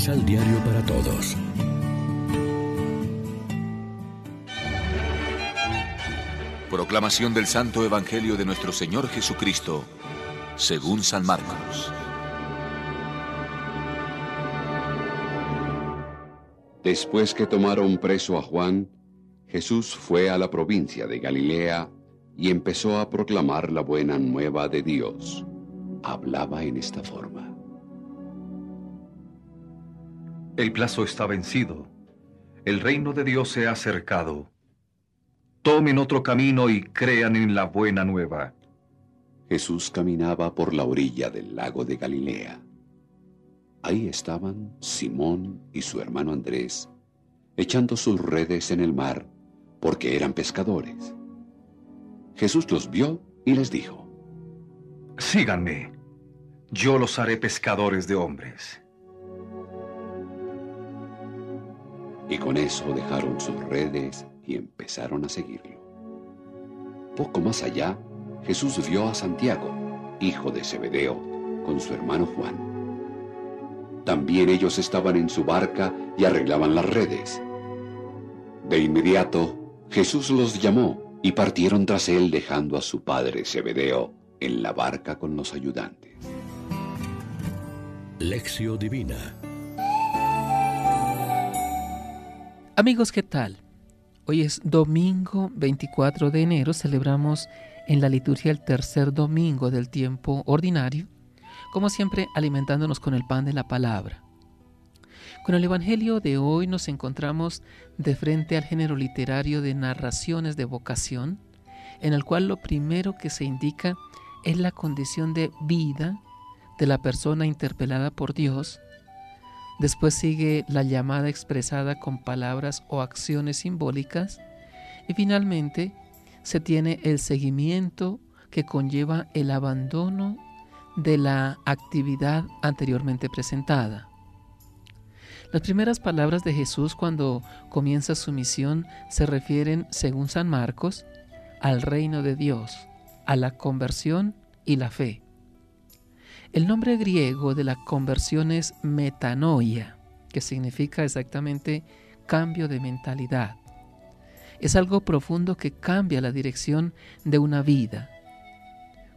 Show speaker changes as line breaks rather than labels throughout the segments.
Misal Diario para Todos.
Proclamación del Santo Evangelio de nuestro Señor Jesucristo, según San Marcos.
Después que tomaron preso a Juan, Jesús fue a la provincia de Galilea y empezó a proclamar la buena nueva de Dios. Hablaba en esta forma.
El plazo está vencido. El reino de Dios se ha acercado. Tomen otro camino y crean en la buena nueva.
Jesús caminaba por la orilla del lago de Galilea. Ahí estaban Simón y su hermano Andrés, echando sus redes en el mar, porque eran pescadores. Jesús los vio y les dijo,
Síganme, yo los haré pescadores de hombres.
Y con eso dejaron sus redes y empezaron a seguirlo. Poco más allá, Jesús vio a Santiago, hijo de Zebedeo, con su hermano Juan también ellos estaban en su barca y arreglaban las redes. De inmediato, Jesús los llamó y partieron tras él dejando a su padre Zebedeo en la barca con los ayudantes.
Lección Divina
Amigos, ¿qué tal? Hoy es domingo 24 de enero, celebramos en la liturgia el tercer domingo del tiempo ordinario como siempre alimentándonos con el pan de la palabra. Con el Evangelio de hoy nos encontramos de frente al género literario de narraciones de vocación, en el cual lo primero que se indica es la condición de vida de la persona interpelada por Dios. Después sigue la llamada expresada con palabras o acciones simbólicas. Y finalmente se tiene el seguimiento que conlleva el abandono de la actividad anteriormente presentada. Las primeras palabras de Jesús cuando comienza su misión se refieren, según San Marcos, al reino de Dios, a la conversión y la fe. El nombre griego de la conversión es metanoia, que significa exactamente cambio de mentalidad. Es algo profundo que cambia la dirección de una vida,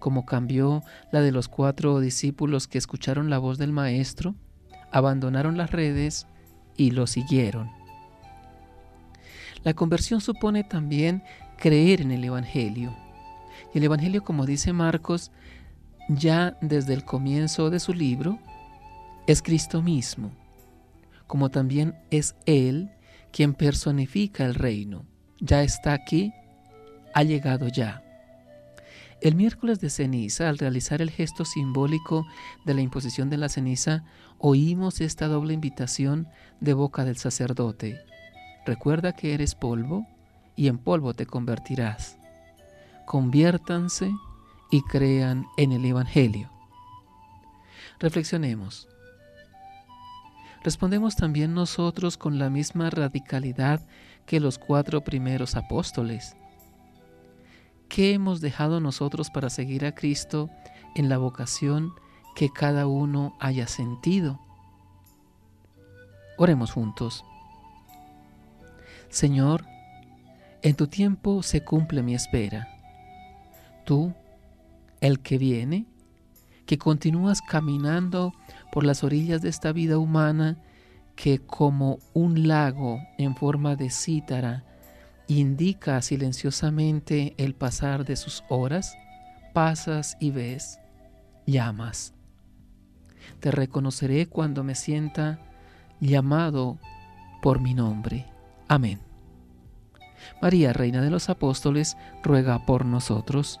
como cambió la de los cuatro discípulos que escucharon la voz del Maestro, abandonaron las redes y lo siguieron. La conversión supone también creer en el Evangelio. Y el Evangelio, como dice Marcos, ya desde el comienzo de su libro, es Cristo mismo, como también es Él quien personifica el reino. Ya está aquí, ha llegado ya. El miércoles de ceniza, al realizar el gesto simbólico de la imposición de la ceniza, oímos esta doble invitación de boca del sacerdote. Recuerda que eres polvo y en polvo te convertirás. Conviértanse y crean en el Evangelio. Reflexionemos. Respondemos también nosotros con la misma radicalidad que los cuatro primeros apóstoles ¿Qué hemos dejado nosotros para seguir a Cristo en la vocación que cada uno haya sentido? Oremos juntos. Señor, en tu tiempo se cumple mi espera. Tú, el que viene, que continúas caminando por las orillas de esta vida humana que como un lago en forma de cítara indica silenciosamente el pasar de sus horas, pasas y ves, llamas. Te reconoceré cuando me sienta llamado por mi nombre. Amén. María, Reina de los Apóstoles, ruega por nosotros.